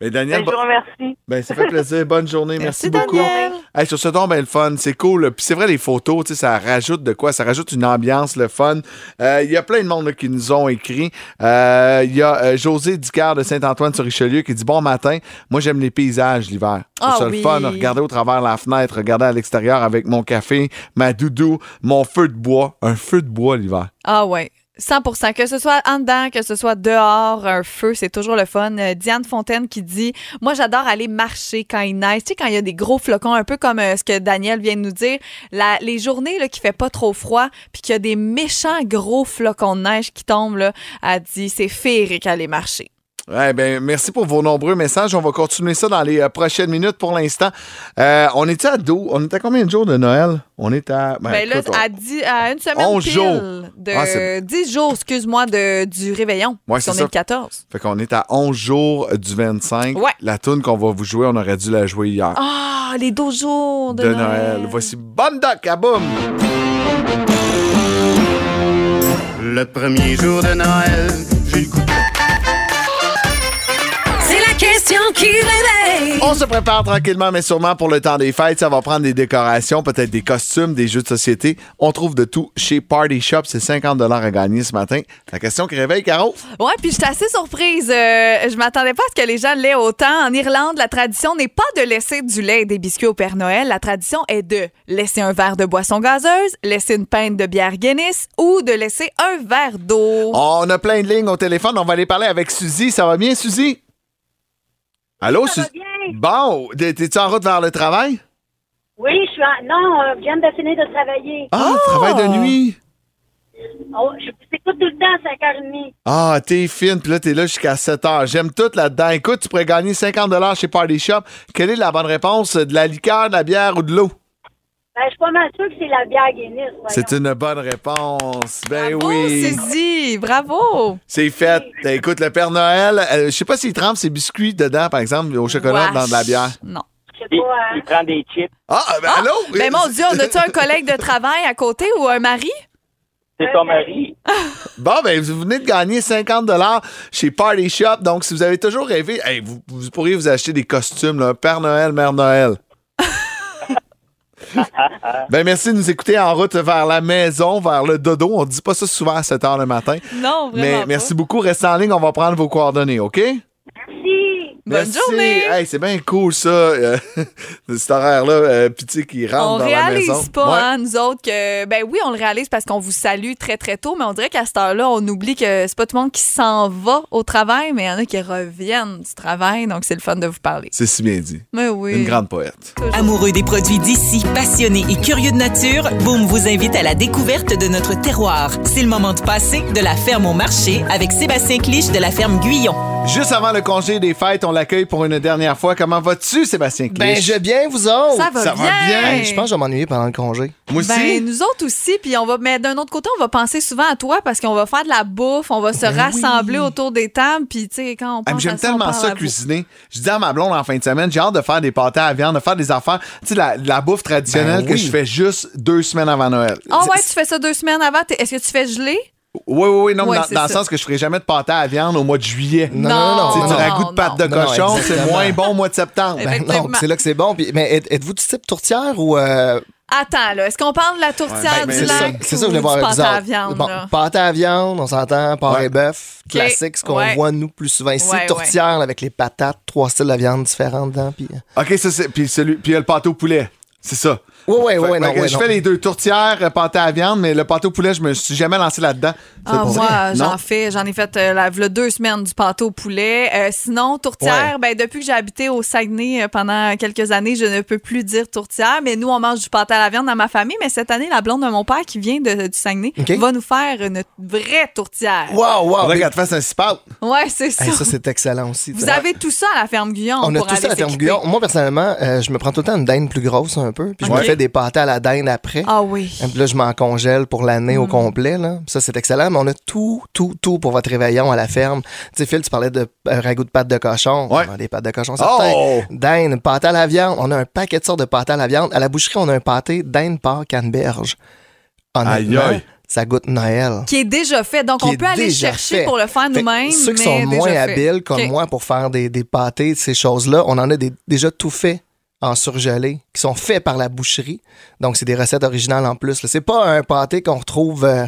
Mais Daniel, Ben, je vous remercie. ben, ça fait plaisir. Bonne journée. Merci, Merci, beaucoup. Daniel. Hey, sur ce ton, ben, le fun, c'est cool. Puis c'est vrai, les photos, tu sais, ça rajoute de quoi? Ça rajoute une ambiance, le fun. Euh, Il y a plein de monde là, qui nous ont écrit. Euh, Il y a euh, José Dicard de Saint-Antoine-sur-Richelieu qui dit Bon matin, moi j'aime les paysages l'hiver. Trouve Ah ça oui. le fun, regarder au travers la fenêtre, regarder à l'extérieur avec mon café, ma doudou, mon feu de bois. Un feu de bois l'hiver. Ah ouais. 100% Que ce soit en dedans, que ce soit dehors, un feu, c'est toujours le fun. Euh, Diane Fontaine qui dit Moi, j'adore aller marcher quand il neige. Tu sais, quand il y a des gros flocons, un peu comme euh, ce que Daniel vient de nous dire, la- les journées là, qui fait pas trop froid, puis qu'il y a des méchants gros flocons de neige qui tombent, là, elle dit C'est féerique aller marcher. Ouais, ben, merci pour vos nombreux messages. On va continuer ça dans les euh, prochaines minutes pour l'instant. Euh, on était à 12. On est à combien de jours de Noël? On est à. ben, Ben là, écoute, on- à, dix- à une semaine 11 pile jours. de Ah, c'est- 10 jours, excuse-moi, de, du réveillon. Ouais, c'est on ça. est le 14. Fait qu'on est à 11 jours du 25. Ouais. La tune qu'on va vous jouer, on aurait dû la jouer hier. Ah, les 12 jours de, de Noël. Voici Bonne Doc à boum! Le premier jour de Noël, j'ai le goût On se prépare tranquillement, mais sûrement pour le temps des fêtes. Ça va prendre des décorations, peut-être des costumes, des jeux de société. On trouve de tout chez Party Shop. C'est 50 à gagner ce matin. La question qui réveille, Caro? Ouais, puis j'étais assez surprise. Euh, je m'attendais pas à ce que les gens l'aient autant. En Irlande, la tradition n'est pas de laisser du lait et des biscuits au Père Noël. La tradition est de laisser un verre de boisson gazeuse, laisser une pinte de bière Guinness ou de laisser un verre d'eau. On a plein de lignes au téléphone. On va aller parler avec Suzy. Ça va bien, Suzy? Allô, Suzy? Bon, t'es-tu en route vers le travail? Oui, je suis en... Non, euh, je viens de finir de travailler. Ah, travail de nuit. Oh, je vous écoute tout le temps à 5h30. Ah, t'es fine, puis là, t'es là jusqu'à 7 heures. J'aime tout là-dedans. Écoute, tu pourrais gagner 50 chez Party Shop. Quelle est la bonne réponse? De la liqueur, de la bière ou de l'eau? Ben, je suis pas mal sûre que c'est la bière Guinness. voyons. C'est une bonne réponse. Ben Oh, oui. Suzy, bravo! C'est fait. Écoute, le Père Noël, euh, je sais pas s'il trempe ses biscuits dedans, par exemple, au chocolat Wesh. dans de la bière. Non. Je sais pas, hein. Il prend des chips. Ah, ben allô? Ben mon Dieu, on a-tu un collègue de travail à côté ou un mari? C'est ton mari. Bon, ben, vous venez de gagner 50 chez Party Shop. Donc, si vous avez toujours rêvé, hey, vous, vous pourriez vous acheter des costumes, là, Père Noël, Mère Noël. ben, merci de nous écouter en route vers la maison, vers le dodo. On dit pas ça souvent à 7 h le matin. Non, vraiment Mais pas. merci beaucoup. Restez en ligne, on va prendre vos coordonnées, OK? Merci. Bonne journée. Hey, c'est bien cool, ça, euh, cet horaire-là. Euh, Puis, tu sais, qui rentre On dans la réalise maison. pas, Ouais. hein, nous autres, que. Ben oui, on le réalise parce qu'on vous salue très, très tôt, mais on dirait qu'à cette heure-là, on oublie que c'est pas tout le monde qui s'en va au travail, mais il y en a qui reviennent du travail, donc c'est le fun de vous parler. C'est si bien dit. Mais oui. Une grande poète. Amoureux des produits d'ici, passionnés et curieux de nature, Boom vous invite à la découverte de notre terroir. C'est le moment de passer de la ferme au marché avec Sébastien Clich de la ferme Guyon. Juste avant le congé des fêtes, on l'accueille pour une dernière fois. Comment vas-tu, Sébastien Clich? Ben, je vais bien, vous autres? Ça va Ça va bien. bien. Je pense que je vais m'ennuyer pendant le congé. Moi aussi. Ben, nous autres aussi, puis on va, mais d'un autre côté, on va penser souvent à toi parce qu'on va faire de la bouffe, on va se rassembler autour des tables, puis tu sais, quand on Ah, pense J'aime à ça, on tellement pense ça cuisiner. Je dis à ma blonde en fin de semaine, j'ai hâte de faire des pâtés à viande, de faire des affaires. Tu sais, la, la bouffe traditionnelle Ben que oui. je fais juste deux semaines avant Noël. Ah ouais, tu fais ça deux semaines avant. Est-ce que tu fais geler? Oui, oui, oui. Non, Ouais, dans, le sens que je ferai jamais de pâté à viande au mois de juillet. Non, non, non, Tu sais, non, du non. ragoût de pâte de cochon, c'est moins bon au mois de septembre. Ben non, c'est là que c'est bon. Puis, mais êtes- êtes-vous du type tourtière ou. euh, Attends, là, est-ce qu'on parle de la tourtière ben, du lac c'est ça je ou voulais voir avec vous à viande, Bon, là? pâté à viande, on s'entend, porc Ouais. et bœuf, classique, ce qu'on Ouais. voit nous plus souvent ici. Ouais, tourtière avec les patates, trois styles de viande différents dedans. Puis... euh, OK, ça, c'est. Puis, celui, puis il y a le pâté au poulet. C'est ça. Ouais, ouais, Fait- ouais, fait non, que ouais, je non. fais les deux tourtières, euh, pâté à viande, mais le pâté au poulet, je me suis jamais lancé là-dedans. Ah, moi, j'en fais. J'en ai fait euh, la, deux semaines du pâté au poulet. Euh, sinon, tourtière, ben, depuis que j'ai habité au Saguenay euh, pendant quelques années, je ne peux plus dire tourtière. Mais nous, on mange du pâté à la viande dans ma famille. Mais cette année, la blonde de mon père qui vient de- du Saguenay va nous faire une vraie tourtière. Wow, wow. Faudrait mais- qu'elle te fasse un cipat. Ouais, c'est ça. Hey, ça, c'est excellent aussi. Vous avez tout ça à la ferme Guyon. On a tout ça à la ferme. Guyon. Moi, personnellement, euh, je me prends tout le temps une dinde plus grosse un peu, puis je me fais des pâtés à la dinde après. Ah oui. Et puis là, je m'en congèle pour l'année au Mm. complet. Là. Ça, c'est excellent. Mais on a tout, tout, tout pour votre réveillon à la ferme. Tu sais, Phil, tu parlais de euh, ragoût de pâte de cochon. Ouais. On a des pâtes de cochon certains. Oh! Dinde, pâté à la viande. On a un paquet de sortes de pâtés à la viande. À la boucherie, on a un pâté dinde, porc, canneberge. Aïe, aïe. ça goûte Noël. Qui est déjà fait. Donc, Qui on peut aller chercher fait. pour le faire nous-mêmes. Ceux qui mais sont moins fait. habiles, comme moi, pour faire des, des pâtés, ces choses-là, on en a des- déjà tout fait en surgelé, qui sont faits par la boucherie. Donc, c'est des recettes originales en plus. C'est pas un pâté qu'on retrouve euh,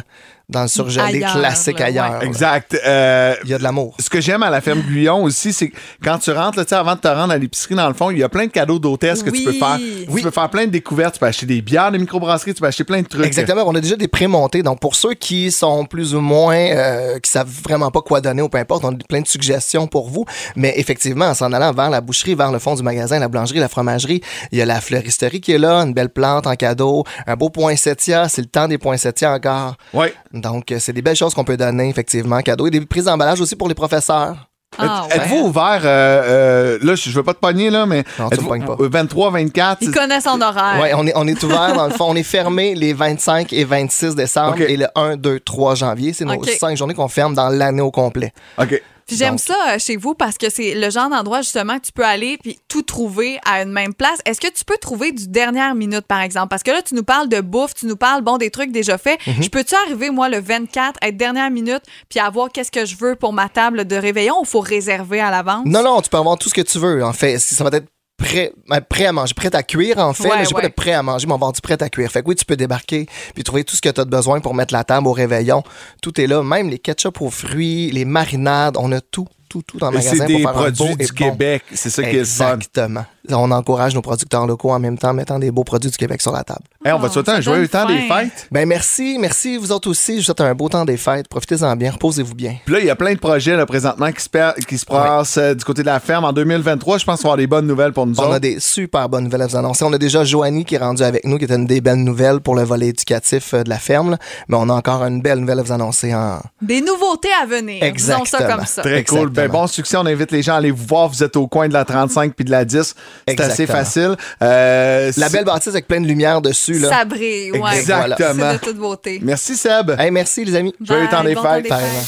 dans le surgelé Ailleurs, classique là, ailleurs. ouais. Exact. Euh, Il y a de l'amour. ce que j'aime à la ferme Guyon aussi, c'est que quand tu rentres, là, tu sais, avant de te rendre à l'épicerie, dans le fond, il y a plein de cadeaux d'hôtesse que tu peux faire. Oui. Tu peux faire plein de découvertes. Tu peux acheter des bières, des microbrasseries, tu peux acheter plein de trucs. Exactement. On a déjà des pré-montés. Donc, pour ceux qui sont plus ou moins, euh, qui savent vraiment pas quoi donner ou peu importe, on a plein de suggestions pour vous. Mais effectivement, en s'en allant vers la boucherie, vers le fond du magasin, la boulangerie, la fromagerie, il y a la fleuristerie qui est là, une belle plante en cadeau, un beau poinsettia. C'est le temps des poinsettias encore. Oui. Donc, euh, c'est des belles choses qu'on peut donner, effectivement, en cadeau. Et des prises d'emballage aussi pour les professeurs. Ah, ouais. Êtes-vous ouvert, euh, euh, là, je veux pas te pogner, là, mais Non, tu me pas. euh, 23, 24, Il connaît son horaire. Ouais, on est, on est ouvert, dans le fond. On est fermé les 25 et 26 décembre et le 1, 2, 3 janvier. C'est nos OK. cinq journées qu'on ferme dans l'année au complet. OK. Puis j'aime Donc- ça euh, chez vous parce que c'est le genre d'endroit justement que tu peux aller puis tout trouver à une même place. Est-ce que tu peux trouver du dernière minute par exemple? Parce que là tu nous parles de bouffe, tu nous parles bon des trucs déjà faits. Mhm. Je peux-tu arriver moi le 24 être dernière minute puis avoir qu'est-ce que je veux pour ma table de réveillon ou faut réserver à l'avance? Non, non, tu peux avoir tout ce que tu veux. En fait, ça va être prêt, ben, prêt à manger, prêt à cuire en fait. Ouais, J'ai ouais. pas de prêt à manger, mais on va du prêt à cuire. Fait que oui, tu peux débarquer puis trouver tout ce que tu as besoin pour mettre la table au réveillon. Tout est là, même les ketchup aux fruits, les marinades, on a tout, tout, tout dans le magasin C'est pour des un produits et du bon. Québec. C'est ça qui est. Exactement. On encourage nos producteurs locaux en même temps, mettant des beaux produits du Québec sur la table. Hey, on va te souhaiter un joyeux temps des fêtes. Ben merci, merci vous autres aussi. Je vous souhaite un beau temps des fêtes. Profitez-en bien, reposez-vous bien. Puis là, il y a plein de projets là, présentement qui se, per- qui se passent euh, du côté de la ferme. En 2023, je pense qu'on va avoir des bonnes nouvelles pour nous On autres. a des super bonnes nouvelles à vous annoncer. On a déjà Joanie qui est rendue avec nous, qui est une des belles nouvelles pour le volet éducatif euh, de la ferme. là. Mais on a encore une belle nouvelle à vous annoncer en. Des nouveautés à venir. Disons ça Exactement. comme ça. Très cool. Ben, bon succès. On invite les gens à aller vous voir. Vous êtes au coin de la 35 puis de la 10. C'est assez facile. Euh, La belle bâtisse avec plein de lumière dessus. Là. Sabré, ouais. Exactement. C'est de toute beauté. Merci, Seb. Hey, merci, les amis. Joyeux temps des bon temps fêtes. des Pareillement.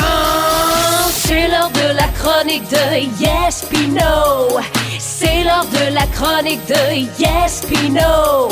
Ah, C'est l'heure de la chronique de Yes Pino. C'est l'heure de la chronique de Yes Pino.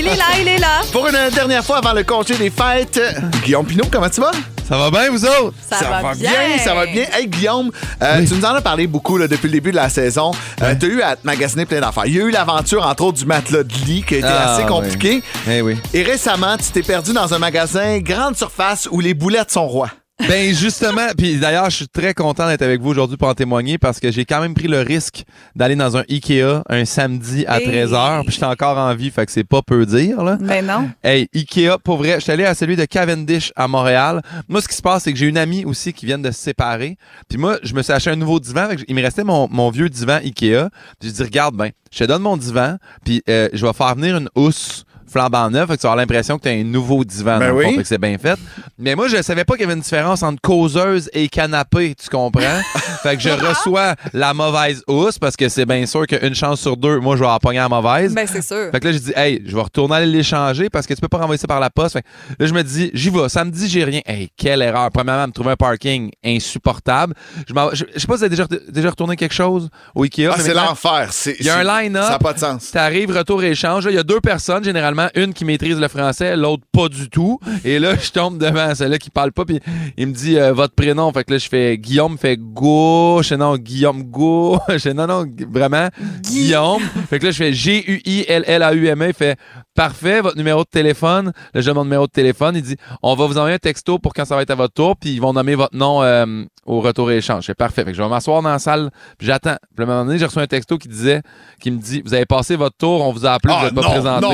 Il est là, il est là. Pour une dernière fois avant le congé des fêtes, Guillaume Pinot, comment tu vas? Ça va bien, vous autres? Ça, va, bien. ça va bien. Hey, Guillaume, euh, tu nous en as parlé beaucoup là, depuis le début de la saison. Euh, tu as eu à te magasiner plein d'affaires. Il y a eu l'aventure, entre autres, du matelas de lit qui a été Ah, assez compliqué. Eh oui. Et récemment, tu t'es perdu dans un magasin grande surface où les boulettes sont rois. Ben justement, puis d'ailleurs, je suis très content d'être avec vous aujourd'hui pour en témoigner parce que j'ai quand même pris le risque d'aller dans un Ikea un samedi à Hey. 13h, puis j'étais encore en vie, fait que c'est pas peu dire là. Mais non. Hey, Ikea, pour vrai, je suis allé à celui de Cavendish à Montréal. Moi, ce qui se passe, c'est que j'ai une amie aussi qui vient de se séparer. Puis moi, je me suis acheté un nouveau divan. fait que il me restait mon, mon vieux divan Ikea. Puis j'ai dit, regarde, ben, je te donne mon divan, puis euh, je vais faire venir une housse flambant neuf, fait que tu vas avoir l'impression que tu as un nouveau divan. Ben dans le fond, oui. fait que c'est bien fait. Mais moi, je savais pas qu'il y avait une différence entre causeuse et canapé, tu comprends? fait que je reçois la mauvaise housse parce que c'est bien sûr qu'une chance sur deux, moi, je vais en pogner la mauvaise. Ben, c'est sûr. Fait que là, j'ai dit, hey, je vais retourner aller l'échanger parce que tu peux pas renvoyer ça par la poste. Fait que là, je me dis, j'y vais. Samedi, j'ai rien. Hey, quelle erreur. Premièrement, me trouver un parking insupportable. Je, je, je sais pas si vous avez déjà, déjà retourné quelque chose au Ikea. Ah, c'est l'enfer. Il y a un line-up. Ça n'a pas de sens. T'arrives, retour et échange. Là, Il y a deux personnes, généralement, une qui maîtrise le français, l'autre pas du tout. Et là, je tombe devant celle-là qui parle pas, puis il me dit euh, votre prénom. Fait que là, je fais Guillaume, fait Go. Je fais non, Guillaume Go. Je fais non, non, vraiment, Guillaume. Fait que là, je fais G-U-I-L-L-A-U-M-E. Il fait parfait, votre numéro de téléphone. Là, je donne mon numéro de téléphone. Il dit on va vous envoyer un texto pour quand ça va être à votre tour, puis ils vont nommer votre nom euh, au retour et échange. Je fais parfait. Fait que je vais m'asseoir dans la salle, puis j'attends. Puis à un moment donné, j'ai reçu un texto qui disait, qui me dit vous avez passé votre tour, on vous a appelé, Ah, vous n'êtes pas non, présenté. non,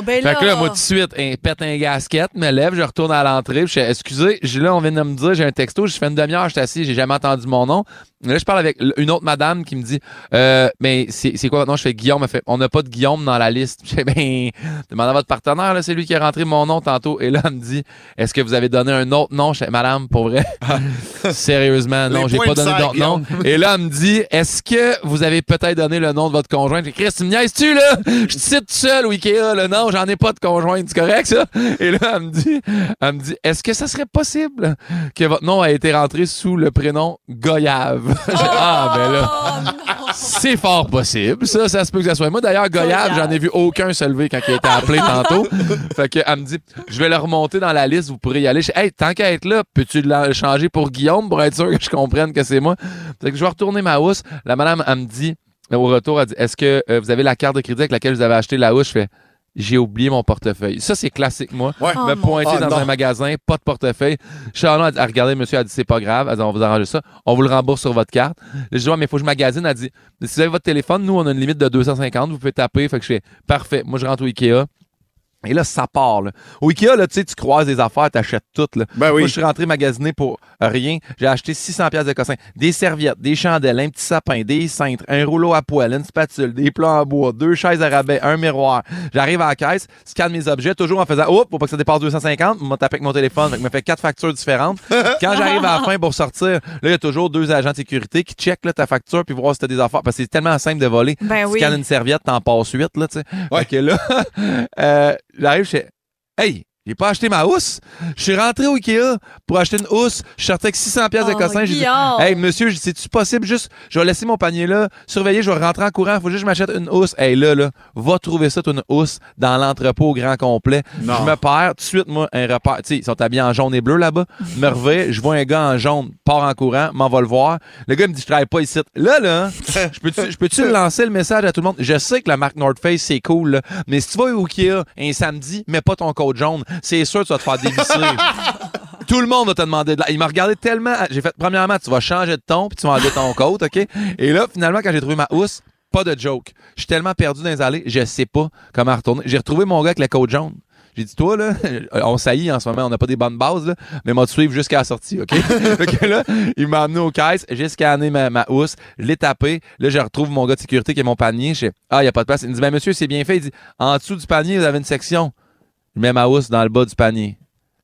non, Ben. Ben fait que là, là. moi, tout de suite, un pète un gasket, me lève, je retourne à l'entrée, je fais, excusez, j'ai- là, on vient de me dire, j'ai un texto, je fais une demi-heure, je suis assis, j'ai jamais entendu mon nom. Là, je parle avec une autre madame qui me dit, euh, mais c'est c'est quoi votre nom? Je fais Guillaume, elle fait, on n'a pas de Guillaume dans la liste. Je fais, ben, demandez à votre partenaire, là, c'est lui qui a rentré mon nom tantôt. Et là, elle me dit, est-ce que vous avez donné un autre nom? Je fais, madame, pour vrai? Sérieusement, non, j'ai pas donné d'autre nom. Et là, elle me dit, est-ce que vous avez peut-être donné le nom de votre conjointe? J'ai Chris, tu me niaises-tu, là? Je te cite tout seul au Ikea, là. Non, j'en ai pas de conjointe. C'est correct, ça? Et là, elle me dit, elle me dit, est-ce que ça serait possible que votre nom a été rentré sous le prénom Goyave? Dit, ah, ben là. C'est fort possible. Ça, ça se peut que ça soit moi. D'ailleurs, Goyave, j'en ai vu aucun se lever quand il a été appelé tantôt. Fait que, elle me dit, je vais le remonter dans la liste, vous pourrez y aller. Je dis, hey, tant qu'à être là, peux-tu le changer pour Guillaume pour être sûr que je comprenne que c'est moi? Fait que je vais retourner ma housse. La madame, elle me dit, au retour, elle dit, est-ce que euh, vous avez la carte de crédit avec laquelle vous avez acheté la housse? Je fais, j'ai oublié mon portefeuille. Ça, c'est classique, moi. Ouais. Me Oh, pointer dans Ah, un magasin, pas de portefeuille. Dit, ah, regardez, monsieur, elle dit, c'est pas grave. Elle dit, on va vous arranger ça. On vous le rembourse sur votre carte. Je dis, ouais, mais il faut que je magasine. Elle dit, si vous avez votre téléphone, nous, on a une limite de 250. Vous pouvez taper. Fait que je fais, parfait. Moi, je rentre au Ikea. Et là, ça part. Là. Au Ikea, là, tu sais, tu croises des affaires, t'achètes toutes. Là. Ben oui. Moi, je suis rentré magasiner pour rien. J'ai acheté 600 pièces de cossin, des serviettes, des chandelles, un petit sapin, des cintres, un rouleau à poêle, une spatule, des plats en bois, deux chaises à rabais, un miroir. J'arrive à la caisse, scanne mes objets, toujours en faisant « Oh, faut pas que ça dépasse 250 », je tape avec mon téléphone, donc me fait quatre factures différentes. Quand j'arrive à la fin pour sortir, là, il y a toujours deux agents de sécurité qui checkent là, ta facture puis voir si t'as des affaires. Parce que c'est tellement simple de voler. Ben tu oui. scannes une serviette, t'en passes huit, là, tu sais. Fait que là, euh, 来有谁？哎。J'ai pas acheté ma housse. Je suis rentré au Ikea pour acheter une housse. Je sortais avec 600 pièces de Oh, cossin. J'ai dit, hey, monsieur, c'est-tu possible? Juste, je vais laisser mon panier là, surveiller, je vais rentrer en courant. Faut juste que je m'achète une housse. Hey, là, là, va trouver ça, une housse, dans l'entrepôt au grand complet. Non. Je me perds. Tout de suite, moi, un repère. Tu sais, ils sont habillés en jaune et bleu là-bas. me reviens, je vois un gars en jaune, part en courant, m'en va le voir. Le gars me dit, je travaille pas ici. Là, là, je peux-tu je peux-tu lancer le message à tout le monde? Je sais que la marque North Face, c'est cool, là, mais si tu vas au Ikea un samedi, mets pas ton code jaune. C'est sûr que tu vas te faire dévisser. Tout le monde va te demander de la... Il m'a regardé tellement. J'ai fait, premièrement, tu vas changer de ton, puis tu vas enlever ton code, OK? Et là, finalement, quand j'ai trouvé ma housse, pas de joke. Je suis tellement perdu dans les allées, je sais pas comment retourner. J'ai retrouvé mon gars avec le code jaune. J'ai dit, toi, là, on saillit en ce moment, on n'a pas des bonnes bases, là, mais m'a suivre jusqu'à la sortie, OK? Là, il m'a amené aux caisses, j'ai scanné ma, ma housse, je l'ai tapé. Là, je retrouve mon gars de sécurité qui est mon panier. Je dis, ah, il n'y a pas de place. Il me dit, ben, monsieur, c'est bien fait. Il dit, en dessous du panier, vous avez une section. Je mets ma housse dans le bas du panier.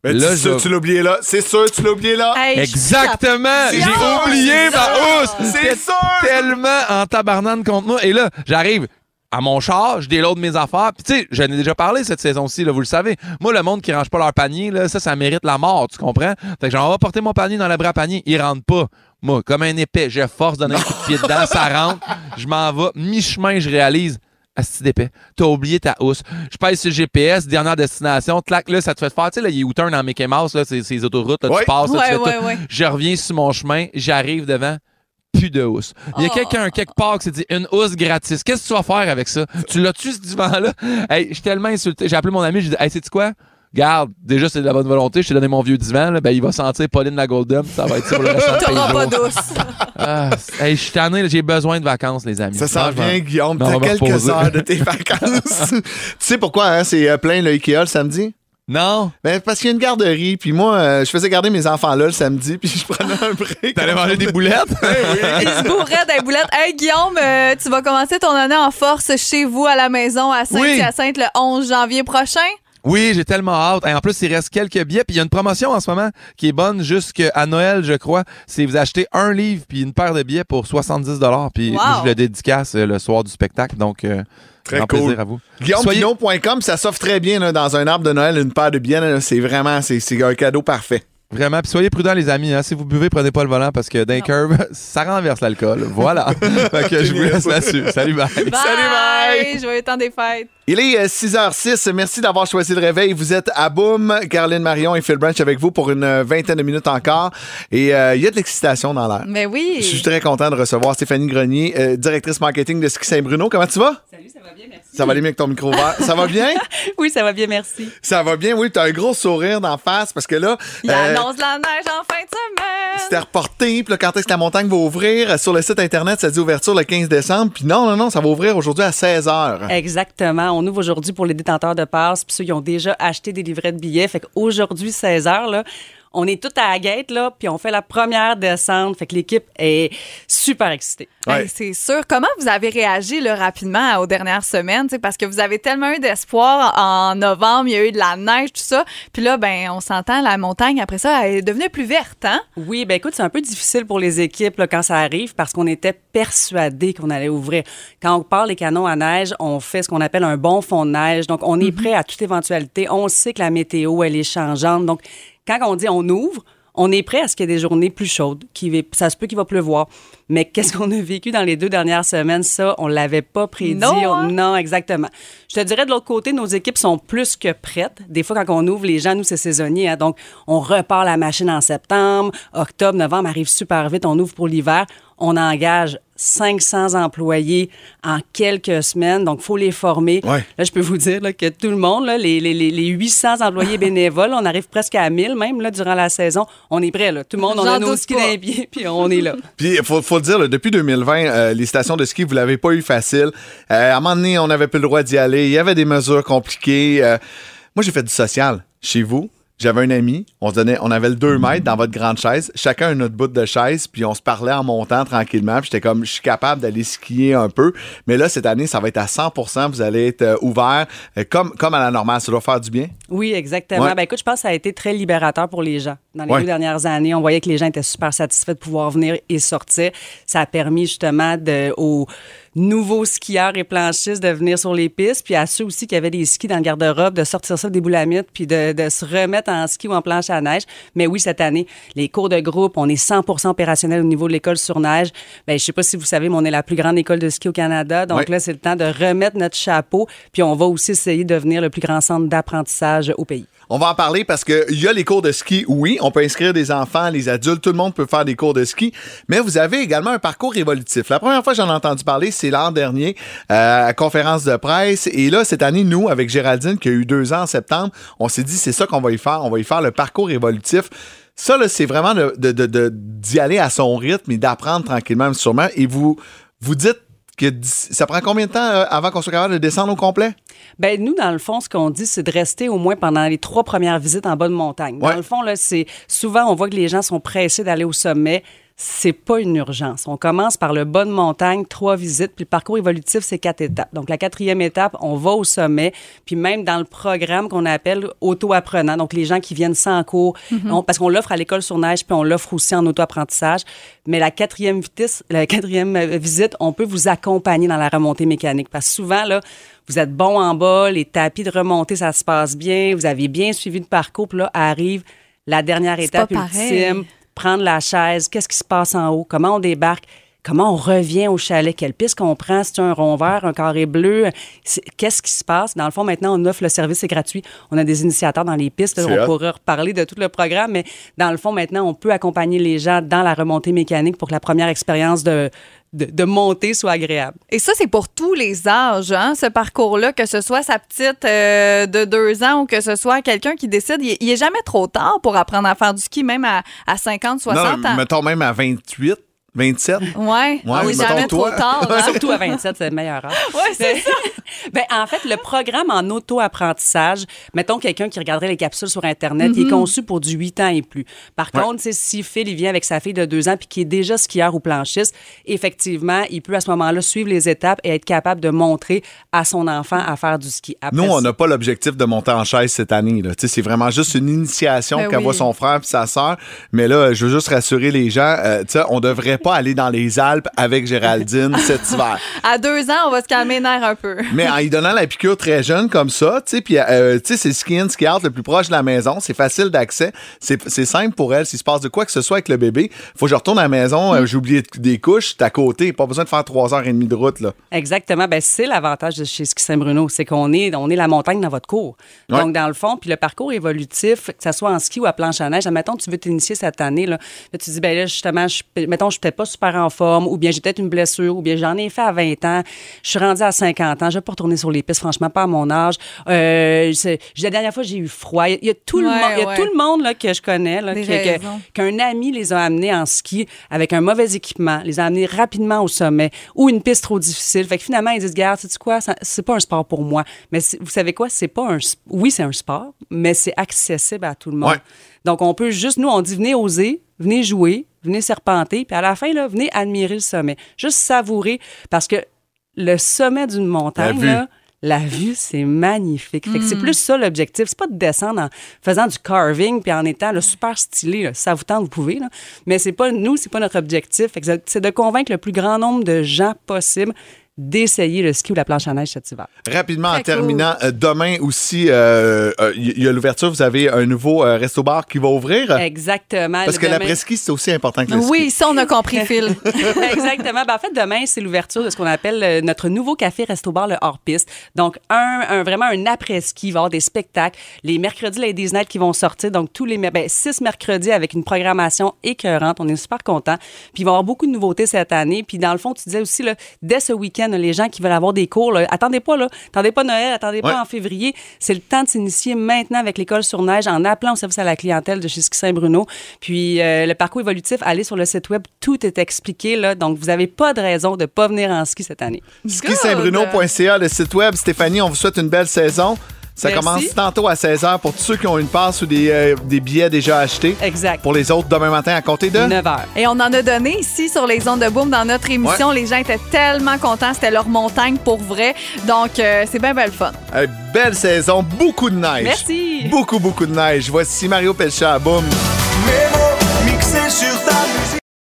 Mais Là, je vais- tu l'as oublié là. C'est sûr, tu l'as oublié là. Hey, Exactement! C'est J'ai sûr, oublié c'est ma sûr, housse! c'est sûr. tellement en tabarnane contre moi. Et là, j'arrive à mon char, je déload mes affaires. Puis tu sais, j'en ai déjà parlé cette saison-ci, là, vous le savez. Moi, le monde qui range pas leur panier, là, ça, ça mérite la mort, tu comprends? Fait que j'en vais porter mon panier dans le bras à panier. Il rentre pas. Moi, comme un épais, je force donner un coup de pied dedans, ça rentre. Je m'en vais. Mi-chemin, je réalise. Asti d'épais. T'as oublié ta housse. Je pèse sur le GPS, dernière destination. Clac, là, ça te fait faire. Tu sais, là, il y a U-turn dans Mickey Mouse, là, ces, ces autoroutes, là, tu passes, là, tu fais tout. Je reviens sur mon chemin, j'arrive devant, plus de housse. Il y a Oh. quelqu'un quelque part qui s'est dit une housse gratis. Qu'est-ce que tu vas faire avec ça? Tu l'as-tu ce divan-là? Hey, je suis tellement insulté. J'ai appelé mon ami, j'ai dit, hey, sais-tu quoi? Garde, déjà, c'est de la bonne volonté. Je t'ai donné mon vieux divan. Là. Ben, il va sentir Pauline la Golden. Ça va être ça pour le restant de pas douce. Ah, hey, je suis tanné. J'ai besoin de vacances, les amis. Ça s'en vient, Guillaume. T'as quelques reposer. heures de tes vacances. tu sais pourquoi hein, c'est euh, plein le Ikea le samedi? Non. Ben, parce qu'il y a une garderie, puis moi, euh, je faisais garder mes enfants là le samedi, puis je prenais un break. T'allais manger des boulettes? Il se bourrait des boulettes. Hey, Guillaume, euh, tu vas commencer ton année en force chez vous à la maison à Saint-Hyacinthe le 11 janvier prochain? Oui, j'ai tellement hâte. Et en plus, il reste quelques billets. Puis il y a une promotion en ce moment qui est bonne jusqu'à Noël, je crois. C'est vous achetez un livre puis une paire de billets pour 70 Puis Wow. je le dédicace euh, le soir du spectacle. Donc, euh, Très grand cool. plaisir à vous. Soyez- GuillaumePinot.com, ça s'offre très bien là, dans un arbre de Noël, une paire de billets. C'est vraiment, c'est un cadeau parfait. Vraiment. Puis soyez prudents, les amis. hein. Si vous buvez, prenez pas le volant parce que d'un curve, ça renverse l'alcool. Voilà. fait que je vous laisse là-dessus. Salut, bye. Bye! bye. Joyeux temps des fêtes. Il est euh, 6h06. Merci d'avoir choisi le réveil. Vous êtes à Boom. Caroline Marion et Phil Branch avec vous pour une euh, vingtaine de minutes encore. Et euh, il y a de l'excitation dans l'air. Mais oui. Je suis très content de recevoir Stéphanie Grenier, euh, directrice marketing de Ski Saint-Bruno. Comment tu vas? Salut, ça va bien, merci. Ça va aller mieux avec ton micro ouvert. Ça va bien? Oui, ça va bien, merci. Ça va bien, oui. Tu as un gros sourire d'en face parce que là, Il euh, annonce la neige en fin de semaine. c'était reporté. Puis là, quand est-ce que la montagne va ouvrir? Euh, Sur le site Internet, ça dit ouverture le 15 décembre. Puis non, non, non, ça va ouvrir aujourd'hui à 16 h. Exactement. On aujourd'hui pour les détenteurs de passes, puis ceux qui ont déjà acheté des livrets de billets. Fait qu'aujourd'hui, 16 h, là, on est tout à la là, puis on fait la première descente. Fait que l'équipe est super excitée. Hey, c'est sûr. Comment vous avez réagi là, rapidement aux dernières semaines? Parce que vous avez tellement eu d'espoir. En novembre, il y a eu de la neige, tout ça. Puis là, ben, on s'entend, la montagne, après ça, elle est devenue plus verte, hein? Oui, ben écoute, c'est un peu difficile pour les équipes là, quand ça arrive parce qu'on était persuadés qu'on allait ouvrir. Quand on parle des canons à neige, on fait ce qu'on appelle un bon fond de neige. Donc, on est prêt à toute éventualité. On sait que la météo, elle est changeante. Donc, quand on dit on ouvre, on est prêt à ce qu'il y ait des journées plus chaudes. Qui ça se peut qu'il va pleuvoir. Mais qu'est-ce qu'on a vécu dans les deux dernières semaines? Ça, on l'avait pas prédit. Non, hein? non, exactement. Je te dirais de l'autre côté, nos équipes sont plus que prêtes. Des fois, quand on ouvre, les gens, nous, c'est saisonnier. hein. donc, on repart la machine en septembre. Octobre, novembre arrive super vite. On ouvre pour l'hiver. On engage 500 employés en quelques semaines. Donc, il faut les former. Ouais. Là, je peux vous dire là, que tout le monde, là, les, les, les, les 800 employés bénévoles, on arrive presque à 1000 même là, durant la saison. On est prêt. Là. Tout le monde, on a nos skis les pieds, puis on est là. Puis, il faut, faut le dire, là, depuis 2020, euh, les stations de ski, vous l'avez pas eu facile. Euh, à un moment donné, on n'avait plus le droit d'y aller. Il y avait des mesures compliquées. Euh, moi, j'ai fait du social chez vous. J'avais un ami, on se donnait, on avait le 2 mètres dans votre grande chaise, chacun une autre bout de chaise, puis on se parlait en montant tranquillement. Puis j'étais comme, je suis capable d'aller skier un peu. Mais là, cette année, ça va être à 100% Vous allez être euh, ouvert euh, comme, comme à la normale. Ça doit faire du bien. Oui, exactement. Ouais. Ben, écoute, je pense que ça a été très libérateur pour les gens. Dans les Ouais. deux dernières années, on voyait que les gens étaient super satisfaits de pouvoir venir et sortir. Ça a permis justement de, aux nouveaux skieurs et planchistes de venir sur les pistes, puis à ceux aussi qui avaient des skis dans le garde-robe, de sortir ça des boulamites, puis de, de se remettre en ski ou en planche à neige. Mais oui, cette année, les cours de groupe, on est 100 opérationnel au niveau de l'école sur neige. Ben, je sais pas si vous savez, mais on est la plus grande école de ski au Canada. Donc là, c'est le temps de remettre notre chapeau, puis on va aussi essayer de devenir le plus grand centre d'apprentissage au pays. On va en parler parce qu'il y a les cours de ski, oui, on peut inscrire des enfants, les adultes, tout le monde peut faire des cours de ski, mais vous avez également un parcours évolutif. La première fois que j'en ai entendu parler, c'est l'an dernier euh, à conférence de presse. Et là, cette année, nous, avec Géraldine, qui a eu deux ans en septembre, on s'est dit, c'est ça qu'on va y faire. On va y faire le parcours évolutif. Ça, là, c'est vraiment de- de- de- de- d'y aller à son rythme et d'apprendre tranquillement, sûrement. Et vous, vous dites que ça prend combien de temps euh, avant qu'on soit capable de descendre au complet? Ben nous, dans le fond, ce qu'on dit, c'est de rester au moins pendant les trois premières visites en bas de montagne. Dans Ouais. le fond, là, c'est souvent on voit que les gens sont pressés d'aller au sommet. C'est pas une urgence. On commence par le bas de montagne, trois visites, puis le parcours évolutif, c'est quatre étapes. Donc, la quatrième étape, on va au sommet, puis même dans le programme qu'on appelle auto-apprenant, donc les gens qui viennent sans cours, Mhm. on- parce qu'on l'offre à l'école sur neige, puis on l'offre aussi en auto-apprentissage. Mais la quatrième vitesse, la quatrième euh, visite, on peut vous accompagner dans la remontée mécanique, parce que souvent, là, vous êtes bon en bas, les tapis de remontée, ça se passe bien, vous avez bien suivi le parcours, puis là, arrive la dernière étape pareil. Prendre la chaise, qu'est-ce qui se passe en haut, comment on débarque, comment on revient au chalet, quelle piste qu'on prend, c'est un rond vert, un carré bleu, qu'est-ce qui se passe? Dans le fond, maintenant, on offre le service, c'est gratuit. On a des initiateurs dans les pistes, on hot. pourra reparler de tout le programme, mais dans le fond, maintenant, on peut accompagner les gens dans la remontée mécanique pour que la première expérience de, de, de montée soit agréable. Et ça, c'est pour tous les âges, hein, ce parcours-là, que ce soit sa petite euh, de deux ans ou que ce soit quelqu'un qui décide. Il, il est jamais trop tard pour apprendre à faire du ski, même à, à 50, 60 non, ans. mettons même à 28, 27. Ouais, Ouais, il est mettons jamais toi. trop tard. hein. Surtout à 27, c'est le meilleur âge. Ouais, c'est ça. Ben, en fait, le programme en auto-apprentissage, mettons quelqu'un qui regarderait les capsules sur Internet, il est Mhm. conçu pour du 8 ans et plus. Par Ouais. contre, si Phil il vient avec sa fille de 2 ans puis qui est déjà skieur ou planchiste, effectivement, il peut à ce moment-là suivre les étapes et être capable de montrer à son enfant à faire du ski. Après, Nous, on n'a pas l'objectif de monter en chaise cette année. C'est vraiment juste une initiation Ben qu'elle oui. voit son frère et sa sœur. Mais là, je veux juste rassurer les gens, euh, tu sais, on devrait pas aller dans les Alpes avec Géraldine cet hiver. À deux ans, on va se calmer les nerfs un peu. Mais en lui donnant la piqûre très jeune comme ça, tu sais, puis euh, tu sais, c'est le ski in, ski out le plus proche de la maison, c'est facile d'accès, c'est simple pour elle. S'il se passe de quoi que ce soit avec le bébé, faut que je retourne à la maison, Mm. euh, j'ai oublié des couches, c'est à côté, pas besoin de faire trois heures et demie de route là. Exactement. Ben, c'est l'avantage de chez Ski Saint-Bruno, c'est qu'on est, on est la montagne dans votre cours. Ouais. Donc, dans le fond, puis le parcours évolutif, que ce soit en ski ou à planche à neige, admettons, tu veux t'initier cette année, là, Là, tu dis, ben là, justement, je, mettons, je suis pas super en forme, ou bien j'ai peut-être une blessure, ou bien j'en ai fait à 20 ans, je suis rendue à 50 ans, je vais pas retourner sur les pistes, franchement, pas à mon âge. Euh, la dernière fois, j'ai eu froid. Il y a, il y a tout le Ouais, monde, il y a ouais. tout le monde là, que je connais, qu'un ami les a amenés en ski avec un mauvais équipement, les a amenés rapidement au sommet ou une piste trop difficile. Fait que finalement, ils disent, regarde, sais quoi, c'est pas un sport pour moi. Mais vous savez quoi, c'est pas un, oui, c'est un sport, mais c'est accessible à tout le monde. Ouais. Donc, on peut juste, nous, on dit, venez oser, venez jouer, venez serpenter, puis à la fin, là, venez admirer le sommet. Juste savourer, parce que le sommet d'une montagne, vue. là, la vue, c'est magnifique. Fait que c'est Mm. plus ça l'objectif. C'est pas de descendre en faisant du carving puis en étant le super stylé. là. Ça vous tente, vous pouvez. là. Mais c'est pas nous, c'est pas notre objectif. Fait que c'est de convaincre le plus grand nombre de gens possible d'essayer le ski ou la planche à neige cet hiver. Rapidement, Très en terminant, euh, demain aussi, euh, euh, il y a l'ouverture, vous avez un nouveau euh, resto-bar qui va ouvrir. Exactement. Parce que Demain- l'après-ski, c'est aussi important que le ski. Oui, ça, on a compris, Phil. Exactement. Ben, en fait, demain, c'est l'ouverture de ce qu'on appelle euh, notre nouveau café resto-bar, le hors-piste. Donc, un, un- vraiment un après-ski. Il va y avoir des spectacles. Les mercredis Ladies Night qui vont sortir. Donc, tous les ben, six mercredis avec une programmation écœurante. On est super contents. Puis, il va y avoir beaucoup de nouveautés cette année. Puis, dans le fond, tu disais aussi, là, dès ce week-end, les gens qui veulent avoir des cours, là, attendez pas, là. Attendez pas Noël, attendez pas en février. C'est le temps de s'initier maintenant avec l'école sur neige en appelant au service à la clientèle de chez Ski Saint-Bruno. Puis euh, le parcours évolutif, allez sur le site web, tout est expliqué là. Donc vous n'avez pas de raison de pas venir en ski cette année. Skisaintbruno.ca, le site web. Stéphanie, on vous souhaite une belle saison. Ça Merci. commence tantôt à 16h pour tous ceux qui ont une passe ou des, euh, des billets déjà achetés. Exact. Pour les autres, demain matin à compter de? 9 heures. Et on en a donné ici sur les ondes de boom dans notre émission. Les gens étaient tellement contents. C'était leur montagne pour vrai. Donc, euh, c'est bien, bien le fun. Euh, belle saison, beaucoup de neige. Merci. Beaucoup, beaucoup de neige. Voici Mario Pelcha. Boum. Mes mots mixés